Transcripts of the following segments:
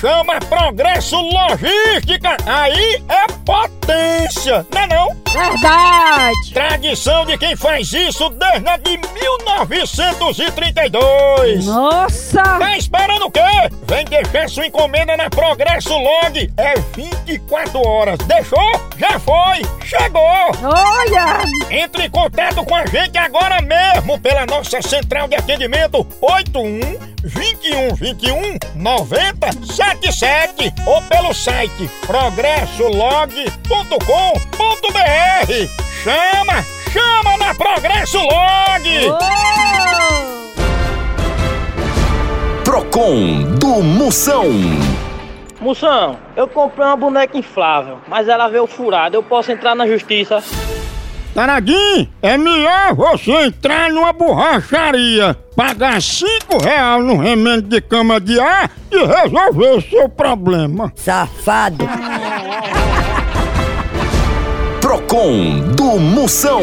Chama, Progresso Logística. Aí é potência, não é não? Verdade! Tradição de quem faz isso desde de 1932. Nossa! Tá esperando o quê? Vem deixar sua encomenda na Progresso Log. É 24 horas. Deixou? Já foi. Chegou. Olha! Entre em contato com a gente agora mesmo pela nossa central de atendimento 81 21 21 90 77 ou pelo site progressolog.com.br. Chama, chama na Progresso Log. Oh! Procon do Moção. Moção, eu comprei uma boneca inflável, mas ela veio furada. Eu posso entrar na justiça? Taradinho, é melhor você entrar numa borracharia, pagar 5 reais no remendo de cama de ar e resolver o seu problema. Safado! Procon do Moção.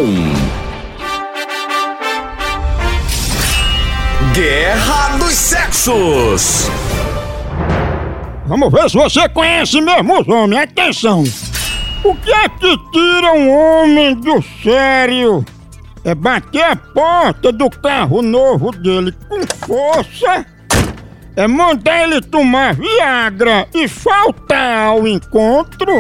Guerra dos Sexos. Vamos ver se você conhece mesmo os homens. Atenção! O que é que tira um homem do sério? É bater a porta do carro novo dele com força. É mandar ele tomar Viagra e faltar ao encontro.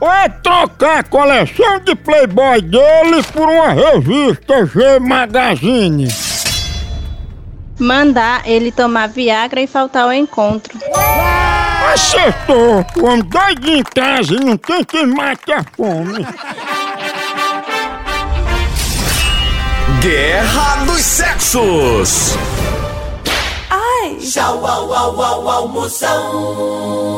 Ou é trocar a coleção de Playboy dele por uma revista G Magazine. Mandar ele tomar Viagra e faltar ao encontro. Acertou! O homem doido em casa e não tem quem mate a fome. Guerra dos Sexos. Tchau, au, au, au, au, Moção.